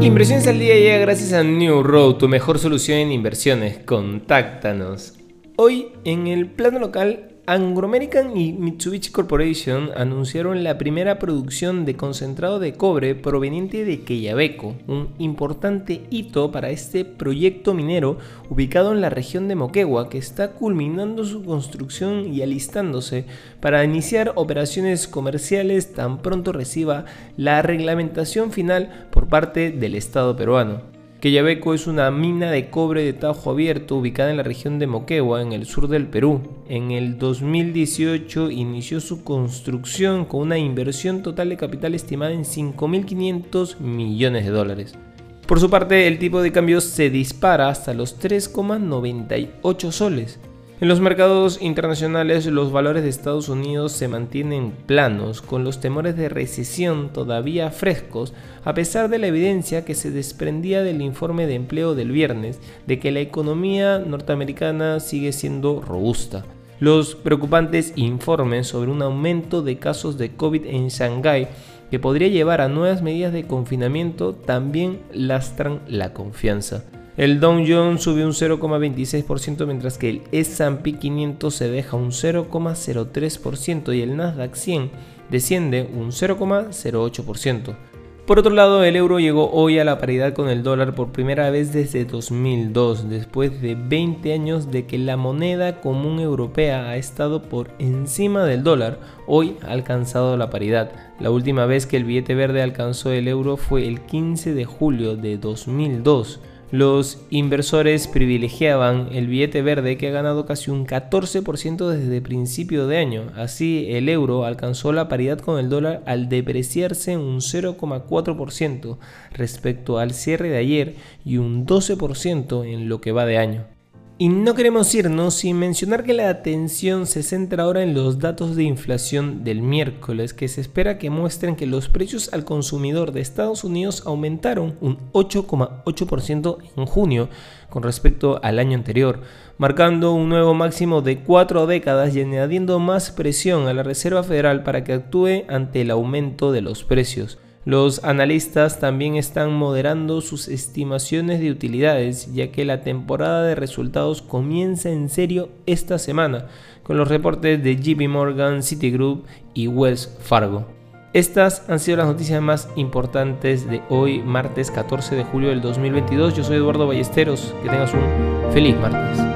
Inversiones al día llega gracias a New Road, tu mejor solución en inversiones. Contáctanos. Hoy en el plano local Anglo American y Mitsubishi Corporation anunciaron la primera producción de concentrado de cobre proveniente de Quellaveco, un importante hito para este proyecto minero ubicado en la región de Moquegua que está culminando su construcción y alistándose para iniciar operaciones comerciales tan pronto reciba la reglamentación final por parte del Estado peruano. Quellaveco es una mina de cobre de tajo abierto ubicada en la región de Moquegua, en el sur del Perú. En el 2018 inició su construcción con una inversión total de capital estimada en 5.500 millones de dólares. Por su parte, el tipo de cambio se dispara hasta los 3,98 soles, en los mercados internacionales los valores de Estados Unidos se mantienen planos, con los temores de recesión todavía frescos, a pesar de la evidencia que se desprendía del informe de empleo del viernes de que la economía norteamericana sigue siendo robusta. Los preocupantes informes sobre un aumento de casos de COVID en Shanghái que podría llevar a nuevas medidas de confinamiento también lastran la confianza. El Dow Jones subió un 0,26% mientras que el S&P 500 se deja un 0,03% y el Nasdaq 100 desciende un 0,08%. Por otro lado, el euro llegó hoy a la paridad con el dólar por primera vez desde 2002, después de 20 años de que la moneda común europea ha estado por encima del dólar, hoy ha alcanzado la paridad. La última vez que el billete verde alcanzó el euro fue el 15 de julio de 2002. Los inversores privilegiaban el billete verde que ha ganado casi un 14% desde principio de año. Así, el euro alcanzó la paridad con el dólar al depreciarse un 0,4% respecto al cierre de ayer y un 12% en lo que va de año. Y no queremos irnos sin mencionar que la atención se centra ahora en los datos de inflación del miércoles, que se espera que muestren que los precios al consumidor de Estados Unidos aumentaron un 8,8% en junio con respecto al año anterior, marcando un nuevo máximo de cuatro décadas y añadiendo más presión a la Reserva Federal para que actúe ante el aumento de los precios. Los analistas también están moderando sus estimaciones de utilidades, ya que la temporada de resultados comienza en serio esta semana, con los reportes de JP Morgan, Citigroup y Wells Fargo. Estas han sido las noticias más importantes de hoy, martes 14 de julio del 2022. Yo soy Eduardo Ballesteros. Que tengas un feliz martes.